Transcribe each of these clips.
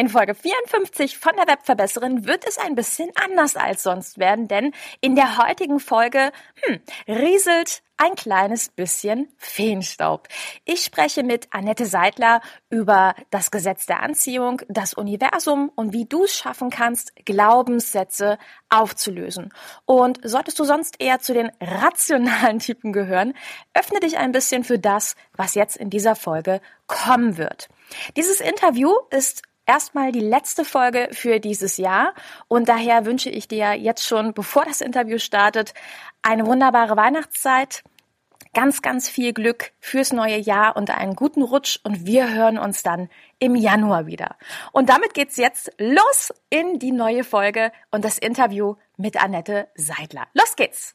In Folge 54 von der Webverbesserin wird es ein bisschen anders als sonst werden, denn in der heutigen Folge hm, rieselt ein kleines bisschen Feenstaub. Ich spreche mit Annette Seidler über das Gesetz der Anziehung, das Universum und wie du es schaffen kannst, Glaubenssätze aufzulösen. Und solltest du sonst eher zu den rationalen Typen gehören, öffne dich ein bisschen für das, was jetzt in dieser Folge kommen wird. Dieses Interview ist erstmal die letzte Folge für dieses Jahr und daher wünsche ich dir jetzt schon, bevor das Interview startet, eine wunderbare Weihnachtszeit, ganz, ganz viel Glück fürs neue Jahr und einen guten Rutsch und wir hören uns dann im Januar wieder. Und damit geht's jetzt los in die neue Folge und das Interview mit Annette Seidler. Los geht's!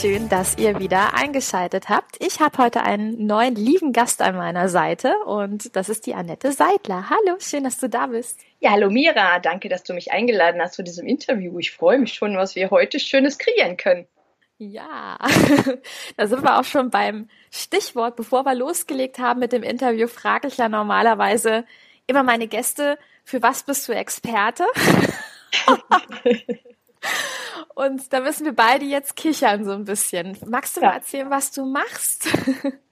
Schön, dass ihr wieder eingeschaltet habt. Ich habe heute einen neuen lieben Gast an meiner Seite und das ist die Annette Seidler. Hallo, schön, dass du da bist. Ja, hallo Mira, danke, dass du mich eingeladen hast zu diesem Interview. Ich freue mich schon, was wir heute Schönes kreieren können. Ja, da sind wir auch schon beim Stichwort. Bevor wir losgelegt haben mit dem Interview, frage ich ja normalerweise immer meine Gäste, für was bist du Experte? Und da müssen wir beide jetzt kichern so ein bisschen. Magst du ja. mal erzählen, was du machst?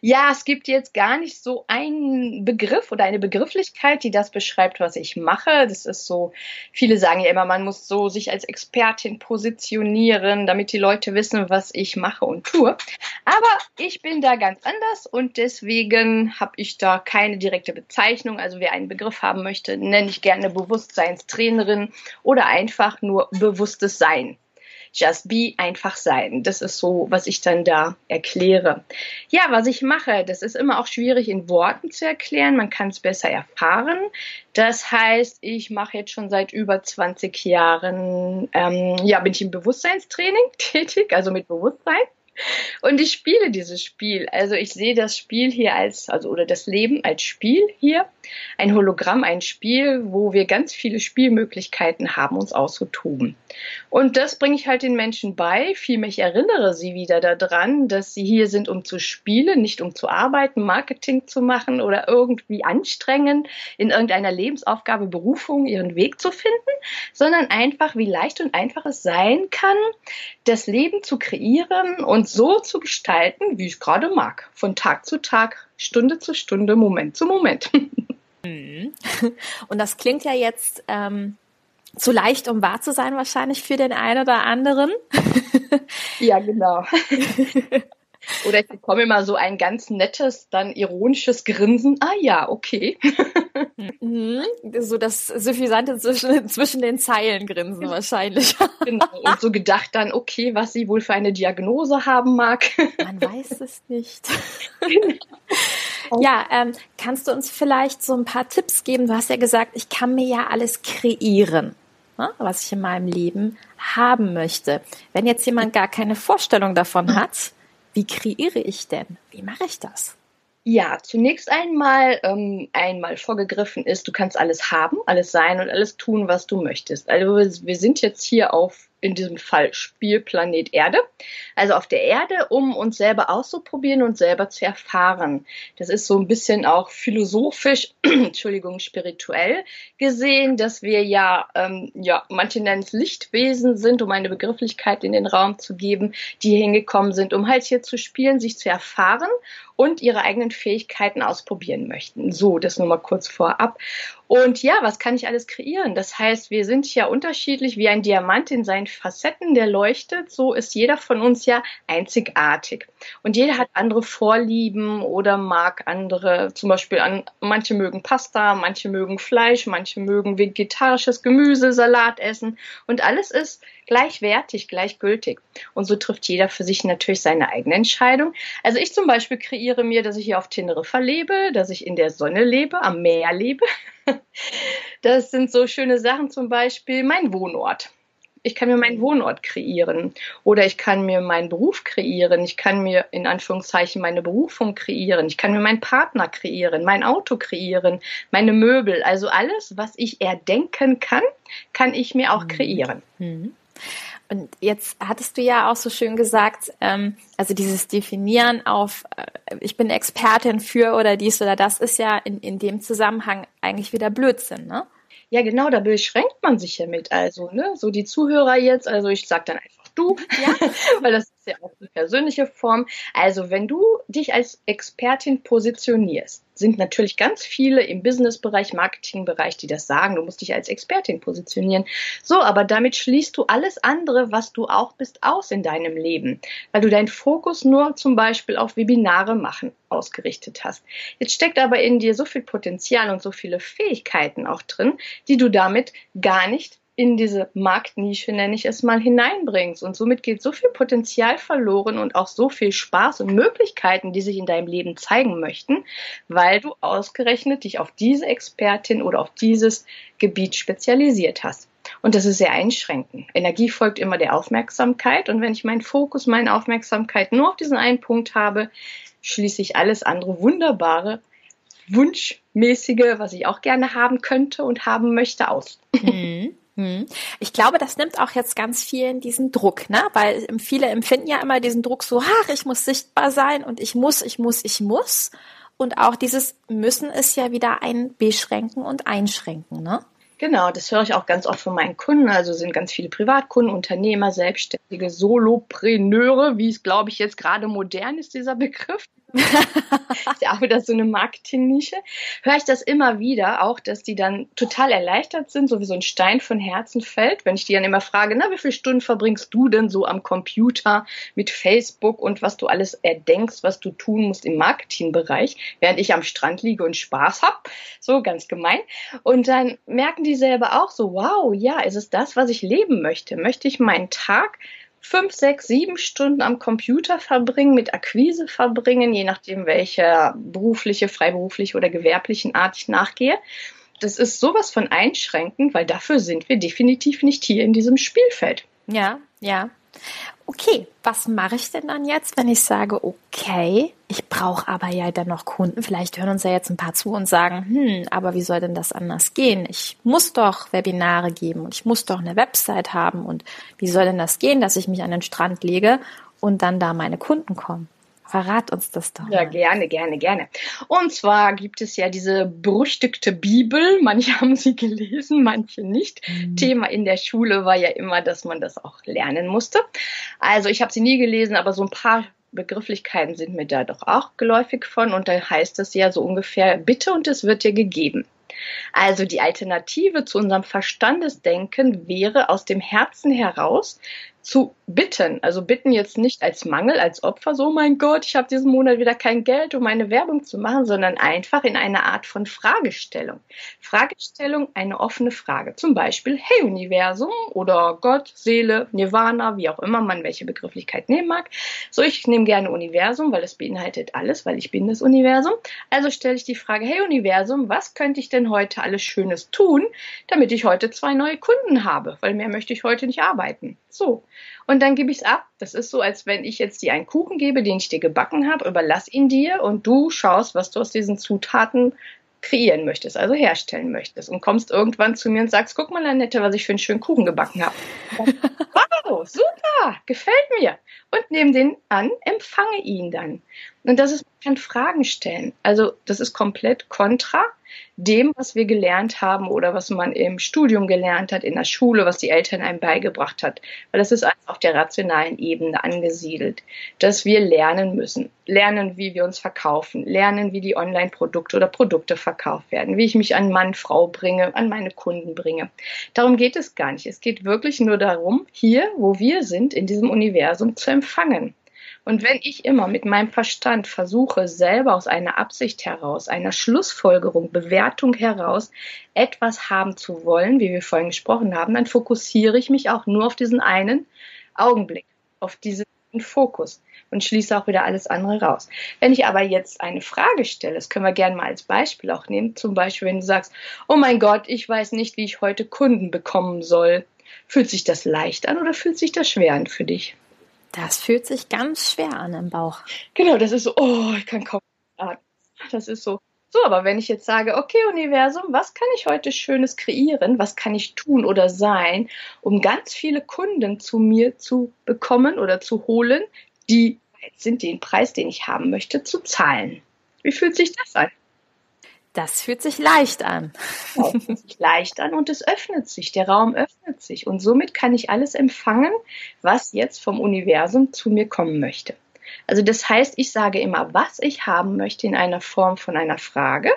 Ja, es gibt jetzt gar nicht so einen Begriff oder eine Begrifflichkeit, die das beschreibt, was ich mache. Das ist so, viele sagen ja immer, man muss so sich als Expertin positionieren, damit die Leute wissen, was ich mache und tue. Aber ich bin da ganz anders und deswegen habe ich da keine direkte Bezeichnung. Also wer einen Begriff haben möchte, nenne ich gerne Bewusstseinstrainerin oder einfach nur bewusstes Sein. Just be, einfach sein. Das ist so, was ich dann da erkläre. Ja, was ich mache, das ist immer auch schwierig in Worten zu erklären. Man kann es besser erfahren. Das heißt, ich mache jetzt schon seit über 20 Jahren, ähm, ja, bin ich im Bewusstseinstraining tätig, also mit Bewusstsein. Und ich spiele dieses Spiel. Also ich sehe das Spiel hier als, also oder das Leben als Spiel hier. Ein Hologramm, ein Spiel, wo wir ganz viele Spielmöglichkeiten haben, uns auszutoben. Und das bringe ich halt den Menschen bei. Vielmehr ich erinnere sie wieder daran, dass sie hier sind, um zu spielen, nicht um zu arbeiten, Marketing zu machen oder irgendwie anstrengen, in irgendeiner Lebensaufgabe, Berufung ihren Weg zu finden, sondern einfach, wie leicht und einfach es sein kann, das Leben zu kreieren und und so zu gestalten, wie ich gerade mag. Von Tag zu Tag, Stunde zu Stunde, Moment zu Moment. Mhm. Und das klingt ja jetzt ähm, zu leicht, um wahr zu sein, wahrscheinlich für den einen oder anderen. Ja, genau. Oder ich bekomme immer so ein ganz nettes, dann ironisches Grinsen. Ah ja, okay. Mhm. So das suffisante zwischen, zwischen den Zeilen grinsen wahrscheinlich. Genau. Und so gedacht dann, okay, was sie wohl für eine Diagnose haben mag. Man weiß es nicht. Genau. Ja, ähm, kannst du uns vielleicht so ein paar Tipps geben? Du hast ja gesagt, ich kann mir ja alles kreieren, ne, was ich in meinem Leben haben möchte. Wenn jetzt jemand gar keine Vorstellung davon hat, wie kreiere ich denn? Wie mache ich das? Ja, zunächst einmal, ähm, einmal vorgegriffen ist, du kannst alles haben, alles sein und alles tun, was du möchtest. Also wir sind jetzt hier auf in diesem Fall Spielplanet Erde, also auf der Erde, um uns selber auszuprobieren und selber zu erfahren. Das ist so ein bisschen auch philosophisch, Entschuldigung, spirituell gesehen, dass wir ja, ähm, ja, manche nennen es Lichtwesen sind, um eine Begrifflichkeit in den Raum zu geben, die hingekommen sind, um halt hier zu spielen, sich zu erfahren und ihre eigenen Fähigkeiten ausprobieren möchten. So, das nur mal kurz vorab. Und ja, was kann ich alles kreieren? Das heißt, wir sind ja unterschiedlich wie ein Diamant in seinen Facetten, der leuchtet. So ist jeder von uns ja einzigartig. Und jeder hat andere Vorlieben oder mag andere, zum Beispiel an, manche mögen Pasta, manche mögen Fleisch, manche mögen vegetarisches Gemüse, Salat essen. Und alles ist gleichwertig, gleichgültig. Und so trifft jeder für sich natürlich seine eigene Entscheidung. Also ich zum Beispiel kreiere mir, dass ich hier auf Teneriffa lebe, dass ich in der Sonne lebe, am Meer lebe. Das sind so schöne Sachen, zum Beispiel mein Wohnort ich kann mir meinen Wohnort kreieren oder ich kann mir meinen Beruf kreieren, ich kann mir in Anführungszeichen meine Berufung kreieren, ich kann mir meinen Partner kreieren, mein Auto kreieren, meine Möbel, also alles, was ich erdenken kann, kann ich mir auch mhm. kreieren. Mhm. Und jetzt hattest du ja auch so schön gesagt, ähm, also dieses Definieren auf, äh, ich bin Expertin für oder dies oder das ist ja in, in dem Zusammenhang eigentlich wieder Blödsinn, ne? Ja, genau, da beschränkt man sich ja mit. Also, ne, so die Zuhörer jetzt, also ich sag dann einfach du, ja, weil das ist ja auch die persönliche Form. Also, wenn du dich als Expertin positionierst, sind natürlich ganz viele im Businessbereich, Marketingbereich, die das sagen, du musst dich als Expertin positionieren. So, aber damit schließt du alles andere, was du auch bist, aus in deinem Leben, weil du deinen Fokus nur zum Beispiel auf Webinare machen ausgerichtet hast. Jetzt steckt aber in dir so viel Potenzial und so viele Fähigkeiten auch drin, die du damit gar nicht in diese Marktnische, nenne ich es mal, hineinbringst. Und somit geht so viel Potenzial verloren und auch so viel Spaß und Möglichkeiten, die sich in deinem Leben zeigen möchten, weil du ausgerechnet dich auf diese Expertin oder auf dieses Gebiet spezialisiert hast. Und das ist sehr einschränkend. Energie folgt immer der Aufmerksamkeit. Und wenn ich meinen Fokus, meine Aufmerksamkeit nur auf diesen einen Punkt habe, schließe ich alles andere Wunderbare, Wunschmäßige, was ich auch gerne haben könnte und haben möchte, aus. Hm. Ich glaube, das nimmt auch jetzt ganz vielen diesen Druck, ne? Weil viele empfinden ja immer diesen Druck so, ach, ich muss sichtbar sein und ich muss, ich muss, ich muss. Und auch dieses Müssen ist ja wieder ein Beschränken und Einschränken, ne? Genau, das höre ich auch ganz oft von meinen Kunden. Also sind ganz viele Privatkunden, Unternehmer, Selbstständige, Solopreneure, wie es, glaube ich, jetzt gerade modern ist, dieser Begriff ist ja auch wieder so eine Marketingnische. Höre ich das immer wieder, auch, dass die dann total erleichtert sind, so wie so ein Stein von Herzen fällt, wenn ich die dann immer frage, na, wie viele Stunden verbringst du denn so am Computer mit Facebook und was du alles erdenkst, was du tun musst im Marketingbereich, während ich am Strand liege und Spaß hab. So ganz gemein. Und dann merken die selber auch so, wow, ja, ist es das, was ich leben möchte? Möchte ich meinen Tag fünf, sechs, sieben Stunden am Computer verbringen, mit Akquise verbringen, je nachdem, welcher berufliche, freiberufliche oder gewerblichen Art ich nachgehe. Das ist sowas von einschränkend, weil dafür sind wir definitiv nicht hier in diesem Spielfeld. Ja, ja okay, was mache ich denn dann jetzt, wenn ich sage, okay, ich brauche aber ja dann noch Kunden. Vielleicht hören uns ja jetzt ein paar zu und sagen, hm, aber wie soll denn das anders gehen? Ich muss doch Webinare geben und ich muss doch eine Website haben und wie soll denn das gehen, dass ich mich an den Strand lege und dann da meine Kunden kommen? Verrat uns das doch. Ja, gerne, gerne, gerne. Und zwar gibt es ja diese berüchtigte Bibel. Manche haben sie gelesen, manche nicht. Mhm. Thema in der Schule war ja immer, dass man das auch lernen musste. Also ich habe sie nie gelesen, aber so ein paar Begrifflichkeiten sind mir da doch auch geläufig von. Und da heißt es ja so ungefähr, bitte und es wird dir gegeben. Also die Alternative zu unserem Verstandesdenken wäre aus dem Herzen heraus zu bitten. Also bitten jetzt nicht als Mangel, als Opfer, so mein Gott, ich habe diesen Monat wieder kein Geld, um meine Werbung zu machen, sondern einfach in einer Art von Fragestellung. Fragestellung, eine offene Frage. Zum Beispiel, hey Universum oder Gott, Seele, Nirvana, wie auch immer man welche Begrifflichkeit nehmen mag. So, ich nehme gerne Universum, weil es beinhaltet alles, weil ich bin das Universum. Also stelle ich die Frage, hey Universum, was könnte ich denn heute alles Schönes tun, damit ich heute zwei neue Kunden habe? Weil mehr möchte ich heute nicht arbeiten. So. Und dann gebe ich es ab. Das ist so, als wenn ich jetzt dir einen Kuchen gebe, den ich dir gebacken habe, überlass ihn dir und du schaust, was du aus diesen Zutaten kreieren möchtest, also herstellen möchtest und kommst irgendwann zu mir und sagst, guck mal, Annette, was ich für einen schönen Kuchen gebacken habe. wow, super, gefällt mir. Und nehme den an, empfange ihn dann. Und das ist, man kann Fragen stellen. Also das ist komplett kontra dem, was wir gelernt haben oder was man im Studium gelernt hat, in der Schule, was die Eltern einem beigebracht hat. Weil das ist alles auf der rationalen Ebene angesiedelt, dass wir lernen müssen. Lernen, wie wir uns verkaufen, lernen, wie die Online-Produkte oder Produkte verkauft werden, wie ich mich an Mann, Frau bringe, an meine Kunden bringe. Darum geht es gar nicht. Es geht wirklich nur darum, hier, wo wir sind, in diesem Universum zu empfangen Und wenn ich immer mit meinem Verstand versuche, selber aus einer Absicht heraus, einer Schlussfolgerung, Bewertung heraus etwas haben zu wollen, wie wir vorhin gesprochen haben, dann fokussiere ich mich auch nur auf diesen einen Augenblick, auf diesen Fokus und schließe auch wieder alles andere raus. Wenn ich aber jetzt eine Frage stelle, das können wir gerne mal als Beispiel auch nehmen, zum Beispiel, wenn du sagst, oh mein Gott, ich weiß nicht, wie ich heute Kunden bekommen soll. Fühlt sich das leicht an oder fühlt sich das schwer an für dich? Das fühlt sich ganz schwer an im Bauch. Genau, das ist so, oh, ich kann kaum atmen. Das ist so. So, aber wenn ich jetzt sage, okay, Universum, was kann ich heute Schönes kreieren? Was kann ich tun oder sein, um ganz viele Kunden zu mir zu bekommen oder zu holen, die sind, den Preis, den ich haben möchte, zu zahlen? Wie fühlt sich das an? Das fühlt sich leicht an. Ja, es fühlt sich leicht an und es öffnet sich, der Raum öffnet sich. Und somit kann ich alles empfangen, was jetzt vom Universum zu mir kommen möchte. Also das heißt, ich sage immer, was ich haben möchte in einer Form von einer Frage.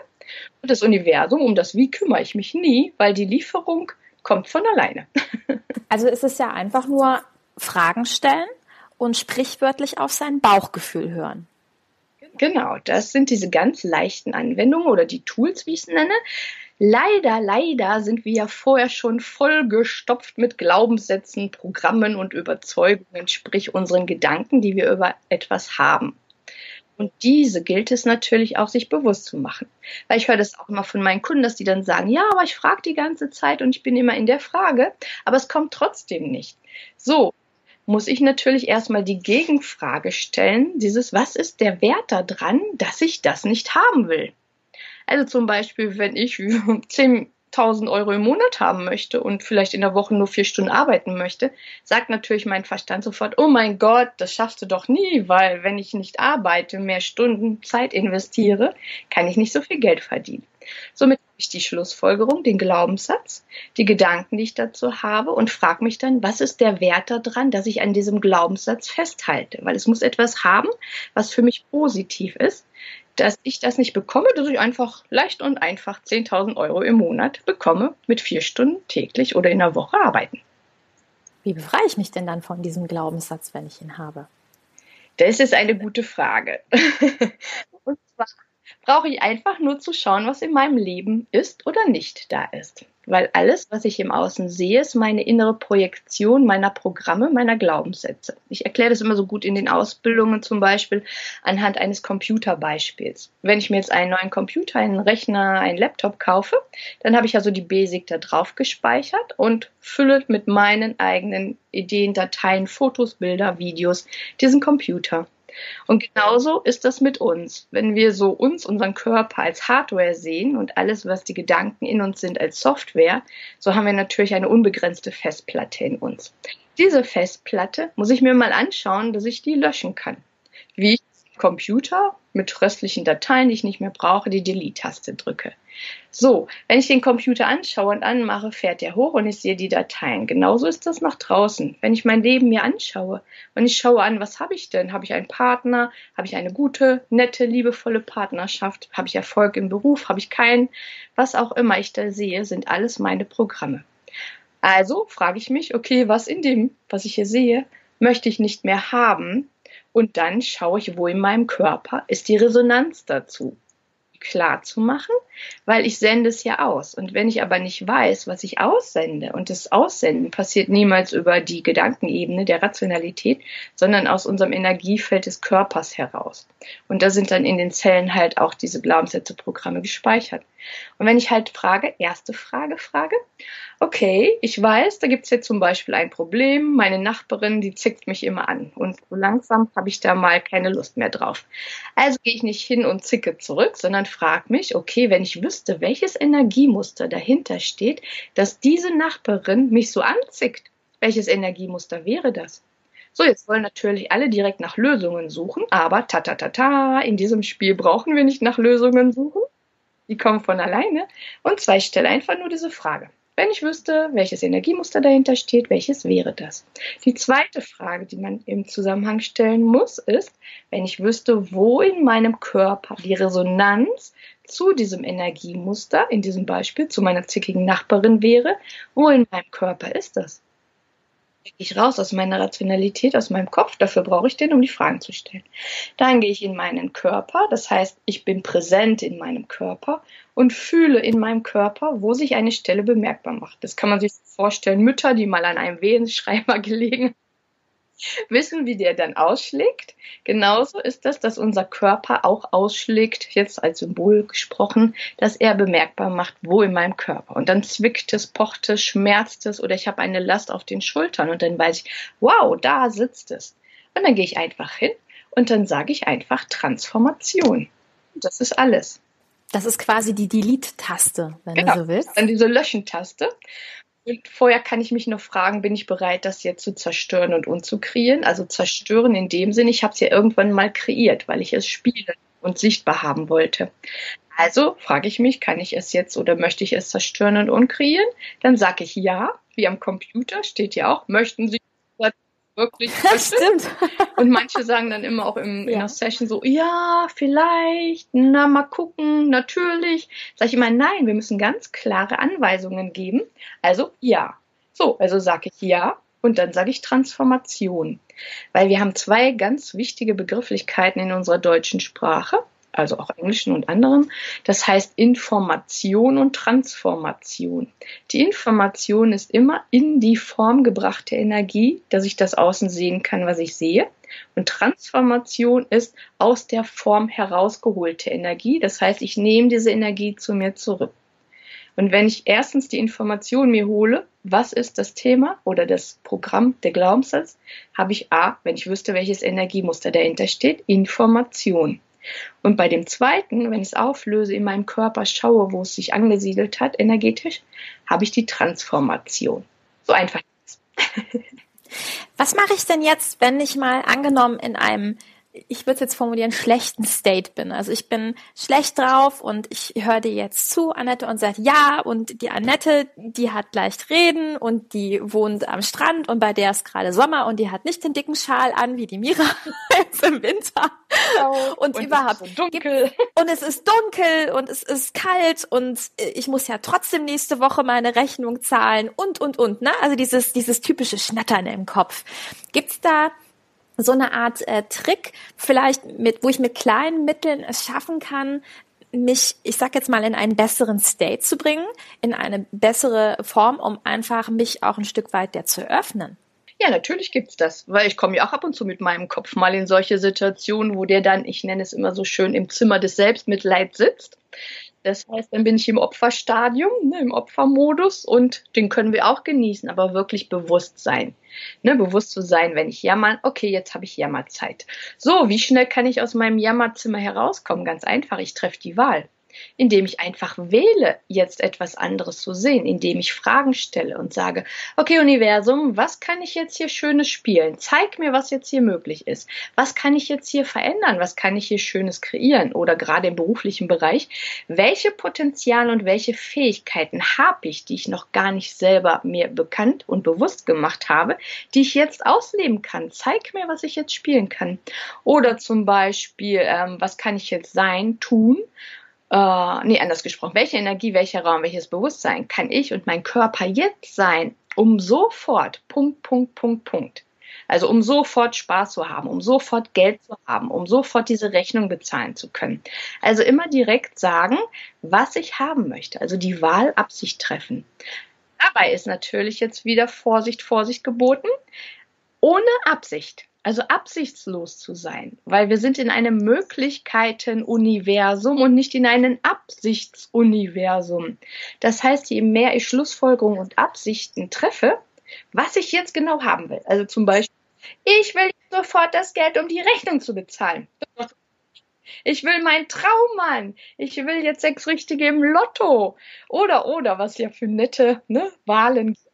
Und das Universum, um das Wie kümmere ich mich nie, weil die Lieferung kommt von alleine. Also ist es ja einfach nur Fragen stellen und sprichwörtlich auf sein Bauchgefühl hören. Genau, das sind diese ganz leichten Anwendungen oder die Tools, wie ich es nenne. Leider, leider sind wir ja vorher schon vollgestopft mit Glaubenssätzen, Programmen und Überzeugungen, sprich unseren Gedanken, die wir über etwas haben. Und diese gilt es natürlich auch, sich bewusst zu machen. Weil ich höre das auch immer von meinen Kunden, dass die dann sagen, ja, aber ich frage die ganze Zeit und ich bin immer in der Frage, aber es kommt trotzdem nicht. So, muss ich natürlich erstmal die Gegenfrage stellen, dieses, was ist der Wert daran, dass ich das nicht haben will? Also zum Beispiel, wenn ich 10.000 Euro im Monat haben möchte und vielleicht in der Woche nur vier Stunden arbeiten möchte, sagt natürlich mein Verstand sofort, oh mein Gott, das schaffst du doch nie, weil wenn ich nicht arbeite, mehr Stunden Zeit investiere, kann ich nicht so viel Geld verdienen. Somit habe ich die Schlussfolgerung, den Glaubenssatz, die Gedanken, die ich dazu habe und frage mich dann, was ist der Wert daran, dass ich an diesem Glaubenssatz festhalte? Weil es muss etwas haben, was für mich positiv ist, dass ich das nicht bekomme, dass ich einfach leicht und einfach 10.000 Euro im Monat bekomme mit vier Stunden täglich oder in der Woche arbeiten. Wie befreie ich mich denn dann von diesem Glaubenssatz, wenn ich ihn habe? Das ist eine gute Frage. und zwar brauche ich einfach nur zu schauen, was in meinem Leben ist oder nicht da ist. Weil alles, was ich im Außen sehe, ist meine innere Projektion meiner Programme, meiner Glaubenssätze. Ich erkläre das immer so gut in den Ausbildungen zum Beispiel anhand eines Computerbeispiels. Wenn ich mir jetzt einen neuen Computer, einen Rechner, einen Laptop kaufe, dann habe ich also die Basic da drauf gespeichert und fülle mit meinen eigenen Ideen, Dateien, Fotos, Bilder, Videos diesen Computer. Und genauso ist das mit uns. Wenn wir so uns, unseren Körper als Hardware sehen und alles, was die Gedanken in uns sind, als Software, so haben wir natürlich eine unbegrenzte Festplatte in uns. Diese Festplatte muss ich mir mal anschauen, dass ich die löschen kann. Wie ich Computer mit restlichen Dateien, die ich nicht mehr brauche, die Delete-Taste drücke. So, wenn ich den Computer anschaue und anmache, fährt er hoch und ich sehe die Dateien. Genauso ist das nach draußen. Wenn ich mein Leben mir anschaue und ich schaue an, was habe ich denn? Habe ich einen Partner? Habe ich eine gute, nette, liebevolle Partnerschaft? Habe ich Erfolg im Beruf? Habe ich keinen? Was auch immer ich da sehe, sind alles meine Programme. Also frage ich mich, okay, was in dem, was ich hier sehe, möchte ich nicht mehr haben? Und dann schaue ich, wo in meinem Körper ist die Resonanz dazu klar zu machen, weil ich sende es ja aus. Und wenn ich aber nicht weiß, was ich aussende, und das Aussenden passiert niemals über die Gedankenebene der Rationalität, sondern aus unserem Energiefeld des Körpers heraus. Und da sind dann in den Zellen halt auch diese Glaubenssätze-Programme gespeichert. Und wenn ich halt frage, erste Frage frage, okay, ich weiß, da gibt es jetzt zum Beispiel ein Problem, meine Nachbarin, die zickt mich immer an und so langsam habe ich da mal keine Lust mehr drauf. Also gehe ich nicht hin und zicke zurück, sondern frage mich, okay, wenn ich wüsste, welches Energiemuster dahinter steht, dass diese Nachbarin mich so anzickt, welches Energiemuster wäre das? So, jetzt wollen natürlich alle direkt nach Lösungen suchen, aber ta ta ta ta, in diesem Spiel brauchen wir nicht nach Lösungen suchen. Die kommen von alleine. Und zwar, ich stelle einfach nur diese Frage. Wenn ich wüsste, welches Energiemuster dahinter steht, welches wäre das? Die zweite Frage, die man im Zusammenhang stellen muss, ist, wenn ich wüsste, wo in meinem Körper die Resonanz zu diesem Energiemuster, in diesem Beispiel zu meiner zickigen Nachbarin wäre, wo in meinem Körper ist das? Gehe ich raus aus meiner Rationalität, aus meinem Kopf. Dafür brauche ich den, um die Fragen zu stellen. Dann gehe ich in meinen Körper. Das heißt, ich bin präsent in meinem Körper und fühle in meinem Körper, wo sich eine Stelle bemerkbar macht. Das kann man sich vorstellen. Mütter, die mal an einem Wehenschreiber gelegen wissen, wie der dann ausschlägt. Genauso ist das, dass unser Körper auch ausschlägt, jetzt als Symbol gesprochen, dass er bemerkbar macht, wo in meinem Körper. Und dann zwickt es, pocht es, schmerzt es oder ich habe eine Last auf den Schultern und dann weiß ich, wow, da sitzt es. Und dann gehe ich einfach hin und dann sage ich einfach Transformation. Das ist alles. Das ist quasi die Delete-Taste, wenn genau. du so willst. Dann diese Löschen-Taste. Und vorher kann ich mich noch fragen, bin ich bereit, das jetzt zu zerstören und umzukreieren? Also zerstören in dem Sinne, ich habe es ja irgendwann mal kreiert, weil ich es spielen und sichtbar haben wollte. Also frage ich mich, kann ich es jetzt oder möchte ich es zerstören und unkreieren? Dann sage ich ja, wie am Computer steht ja auch, möchten Sie wirklich. Das stimmt. Und manche sagen dann immer auch im, ja. in der Session so, ja, vielleicht, na, mal gucken, natürlich. Sag ich immer, nein, wir müssen ganz klare Anweisungen geben. Also ja. So, also sage ich ja und dann sage ich Transformation. Weil wir haben zwei ganz wichtige Begrifflichkeiten in unserer deutschen Sprache also auch Englischen und anderen. Das heißt Information und Transformation. Die Information ist immer in die Form gebrachte Energie, dass ich das außen sehen kann, was ich sehe. Und Transformation ist aus der Form herausgeholte Energie. Das heißt, ich nehme diese Energie zu mir zurück. Und wenn ich erstens die Information mir hole, was ist das Thema oder das Programm, der Glaubenssatz, habe ich A, wenn ich wüsste, welches Energiemuster dahinter steht, Information. Und bei dem zweiten, wenn ich es auflöse, in meinem Körper schaue, wo es sich angesiedelt hat, energetisch, habe ich die Transformation. So einfach. Was mache ich denn jetzt, wenn ich mal angenommen in einem ich würde es jetzt formulieren, schlechten State bin. Also ich bin schlecht drauf und ich höre dir jetzt zu, Annette, und sagt ja, und die Annette, die hat leicht reden und die wohnt am Strand und bei der ist gerade Sommer und die hat nicht den dicken Schal an wie die Mira jetzt im Winter. Oh, und, und überhaupt. Es dunkel. Und es ist dunkel und es ist kalt und ich muss ja trotzdem nächste Woche meine Rechnung zahlen und, und, und, ne? Also dieses, dieses typische Schnattern im Kopf. Gibt's da so eine Art äh, Trick, vielleicht mit, wo ich mit kleinen Mitteln es schaffen kann, mich, ich sag jetzt mal, in einen besseren State zu bringen, in eine bessere Form, um einfach mich auch ein Stück weit der zu öffnen. Ja, natürlich gibt's das, weil ich komme ja auch ab und zu mit meinem Kopf mal in solche Situationen, wo der dann, ich nenne es immer so schön, im Zimmer des Selbstmitleids sitzt. Das heißt, dann bin ich im Opferstadium, ne, im Opfermodus und den können wir auch genießen, aber wirklich bewusst sein. Ne, bewusst zu sein, wenn ich jammer, okay, jetzt habe ich Jammerzeit. So, wie schnell kann ich aus meinem Jammerzimmer herauskommen? Ganz einfach, ich treffe die Wahl indem ich einfach wähle, jetzt etwas anderes zu sehen, indem ich Fragen stelle und sage, okay Universum, was kann ich jetzt hier Schönes spielen? Zeig mir, was jetzt hier möglich ist. Was kann ich jetzt hier verändern? Was kann ich hier Schönes kreieren? Oder gerade im beruflichen Bereich, welche Potenziale und welche Fähigkeiten habe ich, die ich noch gar nicht selber mir bekannt und bewusst gemacht habe, die ich jetzt ausleben kann? Zeig mir, was ich jetzt spielen kann. Oder zum Beispiel, ähm, was kann ich jetzt sein, tun? Äh, nee, anders gesprochen, welche Energie, welcher Raum, welches Bewusstsein kann ich und mein Körper jetzt sein, um sofort, Punkt, Punkt, Punkt, Punkt. Also um sofort Spaß zu haben, um sofort Geld zu haben, um sofort diese Rechnung bezahlen zu können. Also immer direkt sagen, was ich haben möchte. Also die Wahlabsicht treffen. Dabei ist natürlich jetzt wieder Vorsicht, Vorsicht geboten. Ohne Absicht also absichtslos zu sein, weil wir sind in einem Möglichkeitenuniversum und nicht in einem Absichtsuniversum. Das heißt, je mehr ich Schlussfolgerungen und Absichten treffe, was ich jetzt genau haben will. Also zum Beispiel, ich will sofort das Geld, um die Rechnung zu bezahlen. Ich will meinen Traum machen. Ich will jetzt sechs Richtige im Lotto. Oder, oder, was ja für nette ne, Wahlen gibt.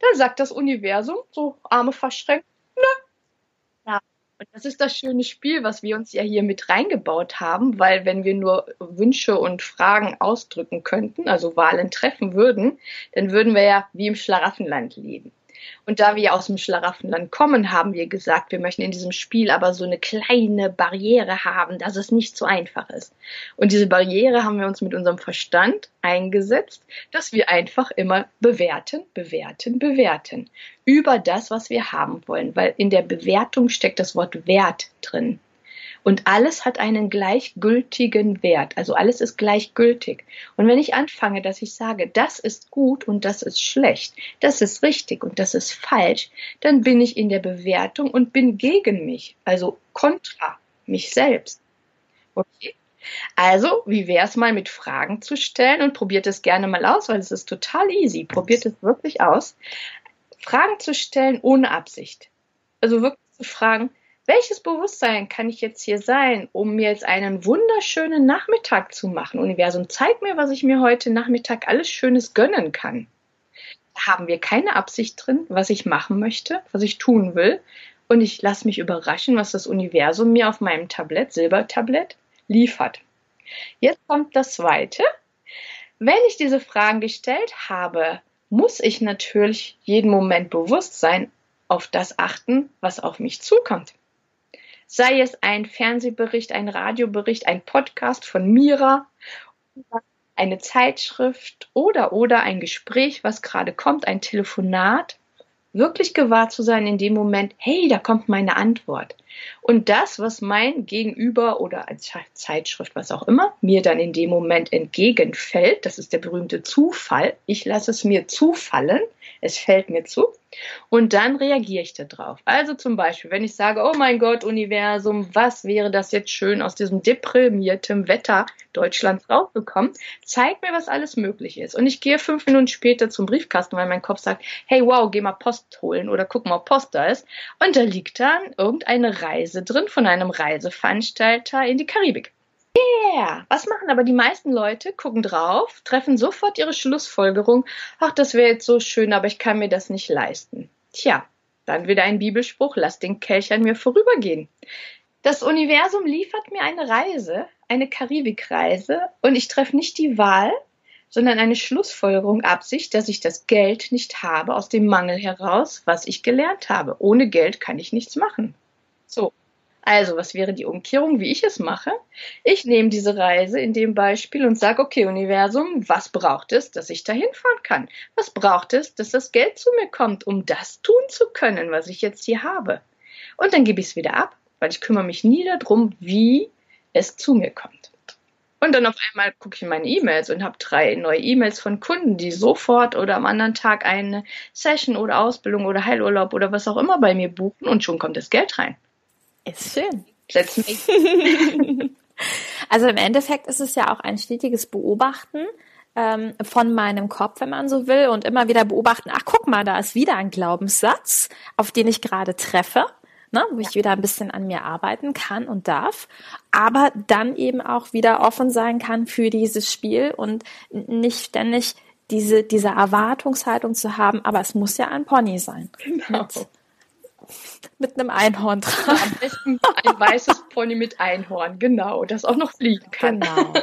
Dann sagt das Universum, so Arme verschränkt, ne, und das ist das schöne Spiel, was wir uns ja hier mit reingebaut haben, weil wenn wir nur Wünsche und Fragen ausdrücken könnten, also Wahlen treffen würden, dann würden wir ja wie im Schlaraffenland leben. Und da wir aus dem Schlaraffenland kommen, haben wir gesagt, wir möchten in diesem Spiel aber so eine kleine Barriere haben, dass es nicht so einfach ist. Und diese Barriere haben wir uns mit unserem Verstand eingesetzt, dass wir einfach immer bewerten, bewerten, bewerten über das, was wir haben wollen, weil in der Bewertung steckt das Wort Wert drin. Und alles hat einen gleichgültigen Wert. Also alles ist gleichgültig. Und wenn ich anfange, dass ich sage, das ist gut und das ist schlecht, das ist richtig und das ist falsch, dann bin ich in der Bewertung und bin gegen mich. Also kontra mich selbst. Okay. Also, wie wäre es mal mit Fragen zu stellen und probiert es gerne mal aus, weil es ist total easy. Probiert es wirklich aus. Fragen zu stellen ohne Absicht. Also wirklich zu fragen, welches Bewusstsein kann ich jetzt hier sein, um mir jetzt einen wunderschönen Nachmittag zu machen? Universum, zeig mir, was ich mir heute Nachmittag alles Schönes gönnen kann. Da haben wir keine Absicht drin, was ich machen möchte, was ich tun will. Und ich lasse mich überraschen, was das Universum mir auf meinem Tablett, Silbertablett, liefert. Jetzt kommt das zweite. Wenn ich diese Fragen gestellt habe, muss ich natürlich jeden Moment bewusst sein, auf das achten, was auf mich zukommt sei es ein Fernsehbericht, ein Radiobericht, ein Podcast von Mira, eine Zeitschrift oder oder ein Gespräch, was gerade kommt, ein Telefonat, wirklich gewahr zu sein in dem Moment, hey, da kommt meine Antwort. Und das, was mein Gegenüber oder als Zeitschrift, was auch immer, mir dann in dem Moment entgegenfällt, das ist der berühmte Zufall, ich lasse es mir zufallen, es fällt mir zu, und dann reagiere ich darauf. Also zum Beispiel, wenn ich sage, oh mein Gott, Universum, was wäre das jetzt schön, aus diesem deprimierten Wetter Deutschlands rauszukommen, zeig mir, was alles möglich ist. Und ich gehe fünf Minuten später zum Briefkasten, weil mein Kopf sagt, hey wow, geh mal Post holen oder guck mal, ob Post da ist. Und da liegt dann irgendeine Reise drin von einem Reiseveranstalter in die Karibik. Yeah! Was machen aber die meisten Leute? Gucken drauf, treffen sofort ihre Schlussfolgerung. Ach, das wäre jetzt so schön, aber ich kann mir das nicht leisten. Tja, dann wieder ein Bibelspruch, lass den Kelch an mir vorübergehen. Das Universum liefert mir eine Reise, eine Karibikreise, und ich treffe nicht die Wahl, sondern eine Schlussfolgerung Absicht, dass ich das Geld nicht habe aus dem Mangel heraus, was ich gelernt habe. Ohne Geld kann ich nichts machen. So. Also, was wäre die Umkehrung, wie ich es mache? Ich nehme diese Reise in dem Beispiel und sage, okay, Universum, was braucht es, dass ich da hinfahren kann? Was braucht es, dass das Geld zu mir kommt, um das tun zu können, was ich jetzt hier habe? Und dann gebe ich es wieder ab, weil ich kümmere mich nie darum, wie es zu mir kommt. Und dann auf einmal gucke ich in meine E-Mails und habe drei neue E-Mails von Kunden, die sofort oder am anderen Tag eine Session oder Ausbildung oder Heilurlaub oder was auch immer bei mir buchen und schon kommt das Geld rein. Ist schön. Setz mich. also im Endeffekt ist es ja auch ein stetiges Beobachten ähm, von meinem Kopf, wenn man so will, und immer wieder beobachten, ach guck mal, da ist wieder ein Glaubenssatz, auf den ich gerade treffe. Ne, wo ich wieder ein bisschen an mir arbeiten kann und darf, aber dann eben auch wieder offen sein kann für dieses Spiel und nicht ständig diese, diese Erwartungshaltung zu haben, aber es muss ja ein Pony sein. Genau. Mit, mit einem Einhorn dran. Am besten ein weißes Pony mit Einhorn, genau, das auch noch fliegen kann. Genau.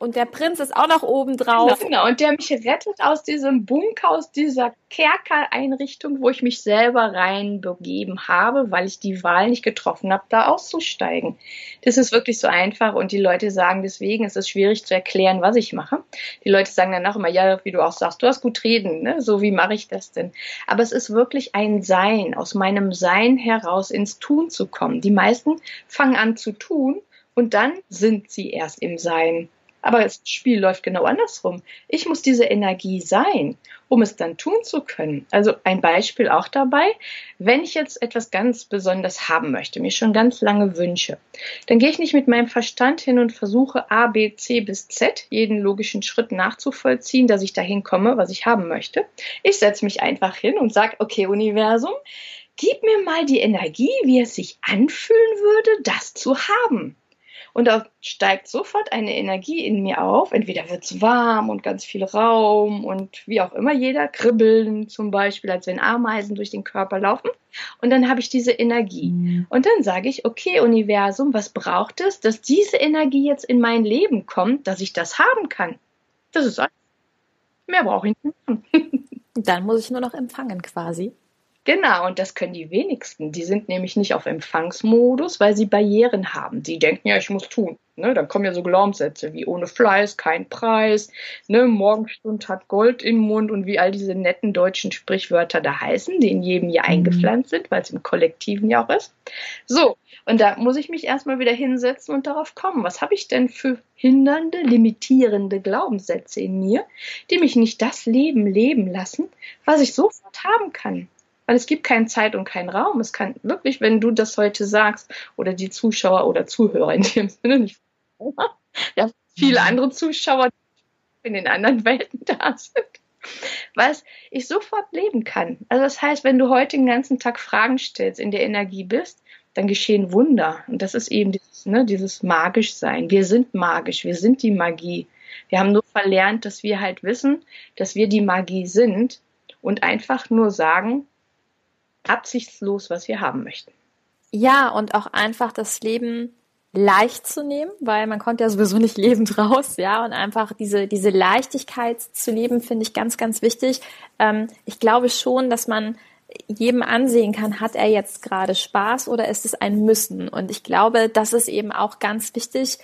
Und der Prinz ist auch noch oben drauf. Genau, genau, und der mich rettet aus diesem Bunker, aus dieser Kerkereinrichtung, wo ich mich selber reinbegeben habe, weil ich die Wahl nicht getroffen habe, da auszusteigen. Das ist wirklich so einfach und die Leute sagen deswegen, es ist schwierig zu erklären, was ich mache. Die Leute sagen dann auch immer, ja, wie du auch sagst, du hast gut reden, ne? so wie mache ich das denn? Aber es ist wirklich ein Sein, aus meinem Sein heraus ins Tun zu kommen. Die meisten fangen an zu tun und dann sind sie erst im Sein. Aber das Spiel läuft genau andersrum. Ich muss diese Energie sein, um es dann tun zu können. Also ein Beispiel auch dabei, wenn ich jetzt etwas ganz Besonderes haben möchte, mir schon ganz lange wünsche, dann gehe ich nicht mit meinem Verstand hin und versuche A, B, C bis Z jeden logischen Schritt nachzuvollziehen, dass ich dahin komme, was ich haben möchte. Ich setze mich einfach hin und sage, okay, Universum, gib mir mal die Energie, wie es sich anfühlen würde, das zu haben. Und da steigt sofort eine Energie in mir auf. Entweder wird es warm und ganz viel Raum und wie auch immer jeder, kribbeln zum Beispiel, als wenn Ameisen durch den Körper laufen. Und dann habe ich diese Energie. Mhm. Und dann sage ich, okay, Universum, was braucht es, dass diese Energie jetzt in mein Leben kommt, dass ich das haben kann? Das ist alles. Mehr brauche ich nicht machen. Dann muss ich nur noch empfangen quasi. Genau, und das können die wenigsten. Die sind nämlich nicht auf Empfangsmodus, weil sie Barrieren haben. Sie denken, ja, ich muss tun. Ne, dann kommen ja so Glaubenssätze wie ohne Fleiß kein Preis, ne, Morgenstund hat Gold im Mund und wie all diese netten deutschen Sprichwörter da heißen, die in jedem Jahr mhm. eingepflanzt sind, weil es im Kollektiven ja auch ist. So, und da muss ich mich erstmal wieder hinsetzen und darauf kommen. Was habe ich denn für hindernde, limitierende Glaubenssätze in mir, die mich nicht das Leben leben lassen, was ich sofort haben kann? Weil es gibt keine Zeit und keinen Raum. Es kann wirklich, wenn du das heute sagst, oder die Zuschauer oder Zuhörer in dem Sinne, nicht ja, viele andere Zuschauer in den anderen Welten da sind, was ich sofort leben kann. Also das heißt, wenn du heute den ganzen Tag Fragen stellst, in der Energie bist, dann geschehen Wunder. Und das ist eben dieses, ne, dieses magisch sein. Wir sind magisch, wir sind die Magie. Wir haben nur verlernt, dass wir halt wissen, dass wir die Magie sind und einfach nur sagen, absichtslos, was wir haben möchten. Ja, und auch einfach das Leben leicht zu nehmen, weil man kommt ja sowieso nicht lebend raus, ja, und einfach diese, diese Leichtigkeit zu leben, finde ich ganz, ganz wichtig. Ähm, ich glaube schon, dass man jedem ansehen kann, hat er jetzt gerade Spaß oder ist es ein Müssen? Und ich glaube, das ist eben auch ganz wichtig,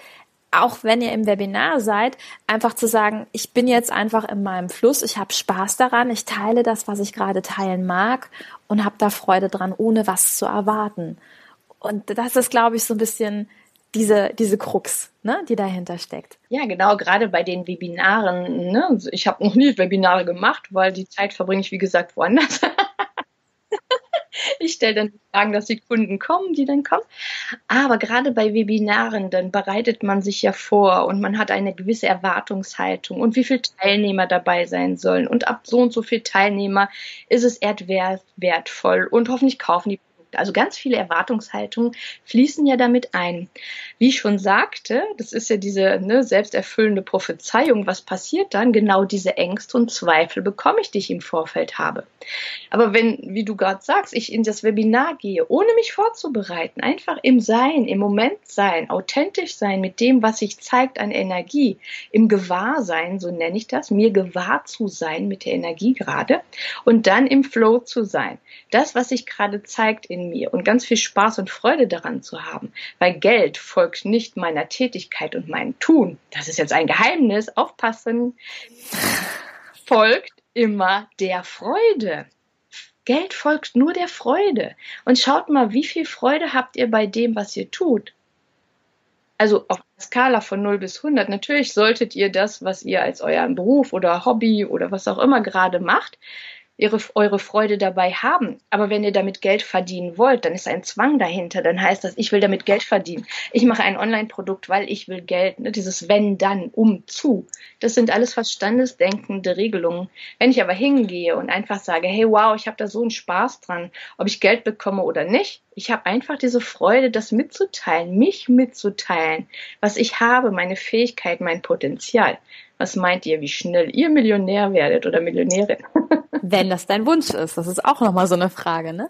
auch wenn ihr im Webinar seid, einfach zu sagen, ich bin jetzt einfach in meinem Fluss, ich habe Spaß daran, ich teile das, was ich gerade teilen mag und habe da Freude dran, ohne was zu erwarten. Und das ist, glaube ich, so ein bisschen diese, diese Krux, ne, die dahinter steckt. Ja, genau, gerade bei den Webinaren. Ne? Ich habe noch nie Webinare gemacht, weil die Zeit verbringe ich, wie gesagt, woanders. Ich stelle dann Fragen, dass die Kunden kommen, die dann kommen. Aber gerade bei Webinaren, dann bereitet man sich ja vor und man hat eine gewisse Erwartungshaltung und wie viele Teilnehmer dabei sein sollen. Und ab so und so viel Teilnehmer ist es wertvoll und hoffentlich kaufen die also ganz viele Erwartungshaltungen fließen ja damit ein. Wie ich schon sagte, das ist ja diese ne, selbsterfüllende Prophezeiung. Was passiert dann? Genau diese Ängste und Zweifel bekomme ich, die ich im Vorfeld habe. Aber wenn, wie du gerade sagst, ich in das Webinar gehe, ohne mich vorzubereiten, einfach im Sein, im Moment sein, authentisch sein mit dem, was sich zeigt an Energie, im Gewahrsein, so nenne ich das, mir gewahr zu sein mit der Energie gerade und dann im Flow zu sein. Das, was sich gerade zeigt in mir und ganz viel Spaß und Freude daran zu haben, weil Geld folgt nicht meiner Tätigkeit und meinem Tun. Das ist jetzt ein Geheimnis, aufpassen, folgt immer der Freude. Geld folgt nur der Freude. Und schaut mal, wie viel Freude habt ihr bei dem, was ihr tut? Also auf einer Skala von 0 bis 100. Natürlich solltet ihr das, was ihr als euren Beruf oder Hobby oder was auch immer gerade macht, ihre, eure Freude dabei haben. Aber wenn ihr damit Geld verdienen wollt, dann ist ein Zwang dahinter. Dann heißt das, ich will damit Geld verdienen. Ich mache ein Online-Produkt, weil ich will Geld. Ne? Dieses wenn, dann, um, zu. Das sind alles verstandesdenkende Regelungen. Wenn ich aber hingehe und einfach sage, hey, wow, ich habe da so einen Spaß dran, ob ich Geld bekomme oder nicht, ich habe einfach diese Freude, das mitzuteilen, mich mitzuteilen, was ich habe, meine Fähigkeit, mein Potenzial. Was meint ihr, wie schnell ihr Millionär werdet oder Millionärin? Wenn das dein Wunsch ist, das ist auch nochmal so eine Frage, ne?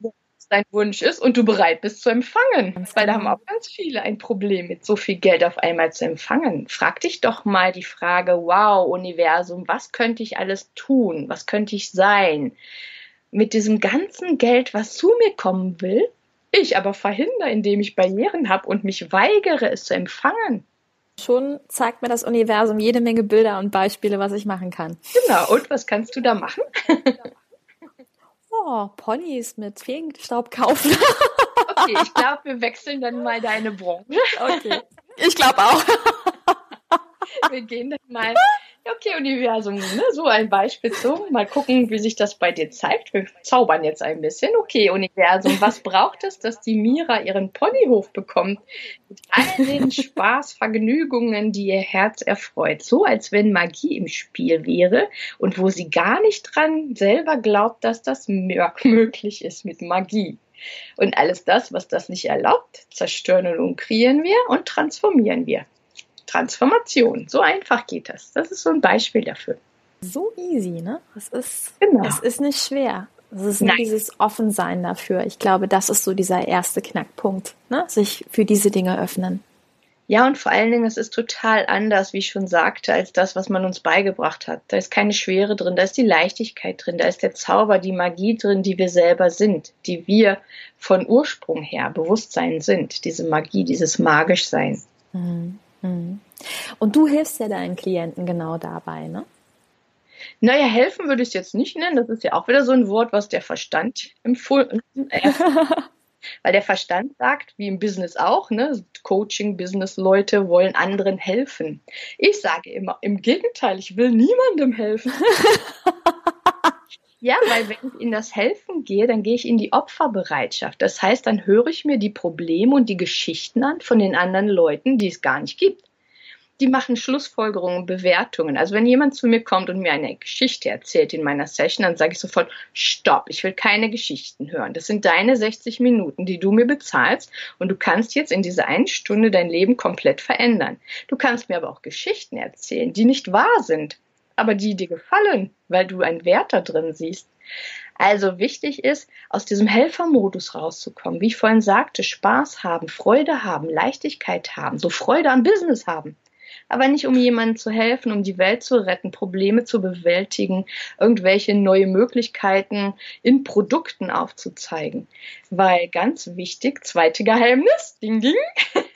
Wenn es dein Wunsch ist und du bereit bist zu empfangen. Weil da haben auch ganz viele ein Problem mit so viel Geld auf einmal zu empfangen. Frag dich doch mal die Frage, wow, Universum, was könnte ich alles tun? Was könnte ich sein? Mit diesem ganzen Geld, was zu mir kommen will, ich aber verhindere, indem ich Barrieren habe und mich weigere, es zu empfangen. Schon zeigt mir das Universum jede Menge Bilder und Beispiele, was ich machen kann. Genau, und was kannst du da machen? oh, Ponys mit Feenstaub kaufen. okay, ich glaube, wir wechseln dann mal deine Branche. Okay. Ich glaube auch. wir gehen dann mal Okay, Universum, ne? so ein Beispiel zu. Mal gucken, wie sich das bei dir zeigt. Wir zaubern jetzt ein bisschen. Okay, Universum, was braucht es, dass die Mira ihren Ponyhof bekommt? Mit all den Spaß, Vergnügungen, die ihr Herz erfreut. So, als wenn Magie im Spiel wäre und wo sie gar nicht dran selber glaubt, dass das möglich ist mit Magie. Und alles das, was das nicht erlaubt, zerstören und kreieren wir und transformieren wir. Transformation. So einfach geht das. Das ist so ein Beispiel dafür. So easy, ne? Es ist, genau. es ist nicht schwer. Es ist nur Nein. dieses Offensein dafür. Ich glaube, das ist so dieser erste Knackpunkt, ne? Sich für diese Dinge öffnen. Ja, und vor allen Dingen, es ist total anders, wie ich schon sagte, als das, was man uns beigebracht hat. Da ist keine Schwere drin, da ist die Leichtigkeit drin, da ist der Zauber, die Magie drin, die wir selber sind, die wir von Ursprung her Bewusstsein sind. Diese Magie, dieses Magischsein. Mhm. Mhm. Und du hilfst ja deinen Klienten genau dabei, ne? Naja, helfen würde ich es jetzt nicht nennen. Das ist ja auch wieder so ein Wort, was der Verstand empfohlen. Äh, Weil der Verstand sagt, wie im Business auch, ne, Coaching, Business-Leute wollen anderen helfen. Ich sage immer, im Gegenteil, ich will niemandem helfen. ja, weil wenn ich in das Helfen gehe, dann gehe ich in die Opferbereitschaft. Das heißt, dann höre ich mir die Probleme und die Geschichten an von den anderen Leuten, die es gar nicht gibt die machen Schlussfolgerungen, Bewertungen. Also wenn jemand zu mir kommt und mir eine Geschichte erzählt in meiner Session, dann sage ich sofort, stopp, ich will keine Geschichten hören. Das sind deine 60 Minuten, die du mir bezahlst und du kannst jetzt in dieser einen Stunde dein Leben komplett verändern. Du kannst mir aber auch Geschichten erzählen, die nicht wahr sind, aber die dir gefallen, weil du einen Wert da drin siehst. Also wichtig ist, aus diesem Helfermodus rauszukommen. Wie ich vorhin sagte, Spaß haben, Freude haben, Leichtigkeit haben, so Freude am Business haben aber nicht um jemandem zu helfen, um die Welt zu retten, Probleme zu bewältigen, irgendwelche neue Möglichkeiten in Produkten aufzuzeigen. Weil ganz wichtig, zweite Geheimnis, ding ding,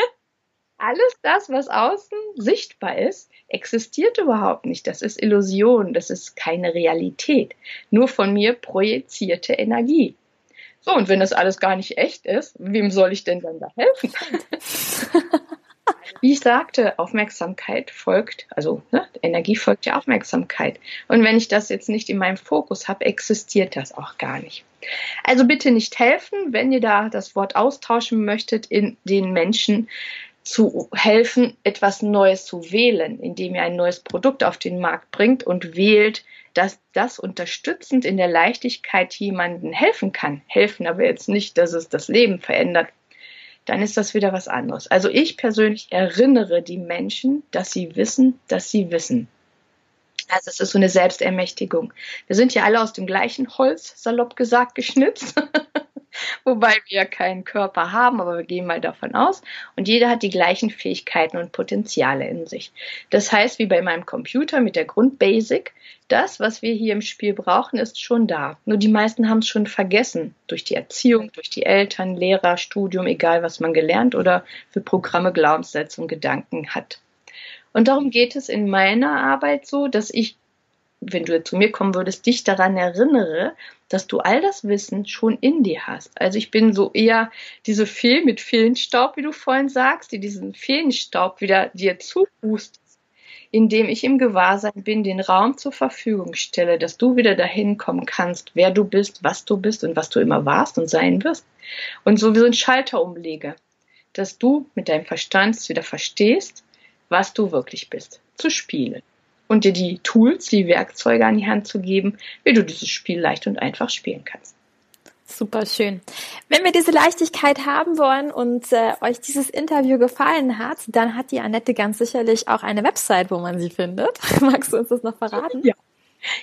alles das, was außen sichtbar ist, existiert überhaupt nicht. Das ist Illusion, das ist keine Realität. Nur von mir projizierte Energie. So, und wenn das alles gar nicht echt ist, wem soll ich denn dann da helfen? Wie ich sagte, Aufmerksamkeit folgt, also ne, Energie folgt ja Aufmerksamkeit. Und wenn ich das jetzt nicht in meinem Fokus habe, existiert das auch gar nicht. Also bitte nicht helfen, wenn ihr da das Wort austauschen möchtet, in den Menschen zu helfen, etwas Neues zu wählen, indem ihr ein neues Produkt auf den Markt bringt und wählt, dass das unterstützend in der Leichtigkeit jemanden helfen kann. Helfen aber jetzt nicht, dass es das Leben verändert, dann ist das wieder was anderes. Also ich persönlich erinnere die Menschen, dass sie wissen, dass sie wissen. Also es ist so eine Selbstermächtigung. Wir sind ja alle aus dem gleichen Holz, salopp gesagt, geschnitzt. Wobei wir keinen Körper haben, aber wir gehen mal davon aus. Und jeder hat die gleichen Fähigkeiten und Potenziale in sich. Das heißt, wie bei meinem Computer mit der Grundbasic, das, was wir hier im Spiel brauchen, ist schon da. Nur die meisten haben es schon vergessen. Durch die Erziehung, durch die Eltern, Lehrer, Studium, egal was man gelernt oder für Programme, Glaubenssätze und Gedanken hat. Und darum geht es in meiner Arbeit so, dass ich wenn du zu mir kommen würdest, dich daran erinnere, dass du all das Wissen schon in dir hast. Also ich bin so eher diese Fee mit Feenstaub, wie du vorhin sagst, die diesen Feenstaub wieder dir zupust, indem ich im Gewahrsein bin, den Raum zur Verfügung stelle, dass du wieder dahin kommen kannst, wer du bist, was du bist und was du immer warst und sein wirst. Und so wie so ein Schalter umlege, dass du mit deinem Verstand wieder verstehst, was du wirklich bist, zu spielen und dir die Tools, die Werkzeuge an die Hand zu geben, wie du dieses Spiel leicht und einfach spielen kannst. Super schön. Wenn wir diese Leichtigkeit haben wollen und äh, euch dieses Interview gefallen hat, dann hat die Annette ganz sicherlich auch eine Website, wo man sie findet. Magst du uns das noch verraten? Ja.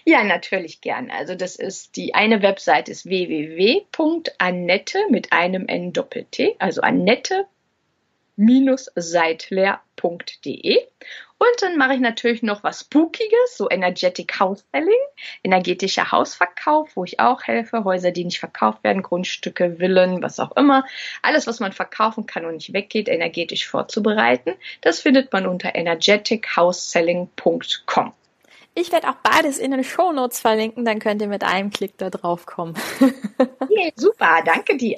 Ja, natürlich gern. Also das ist die eine Website ist www.annette mit einem N Doppel T, also Annette seitler.de. Und dann mache ich natürlich noch was Spookiges, so Energetic House Selling, energetischer Hausverkauf, wo ich auch helfe, Häuser, die nicht verkauft werden, Grundstücke, Villen, was auch immer. Alles, was man verkaufen kann und nicht weggeht, energetisch vorzubereiten. Das findet man unter energetichouseselling.com. Ich werde auch beides in den Show Notes verlinken, dann könnt ihr mit einem Klick da drauf kommen. yeah, super, danke dir.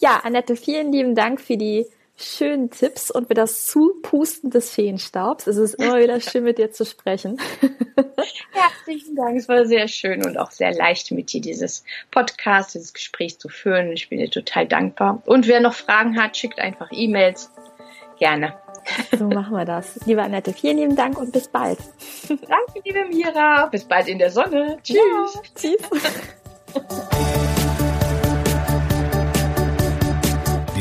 Ja, Annette, vielen lieben Dank für die schönen Tipps und für das Zupusten des Feenstaubs. Es ist immer wieder schön, mit dir zu sprechen. Herzlichen Dank. Es war sehr schön und auch sehr leicht, mit dir dieses Podcast, dieses Gespräch zu führen. Ich bin dir total dankbar. Und wer noch Fragen hat, schickt einfach E-Mails. Gerne. So machen wir das. Liebe Annette, vielen lieben Dank und bis bald. Danke, liebe Mira. Bis bald in der Sonne. Tschüss. Ja, tschüss.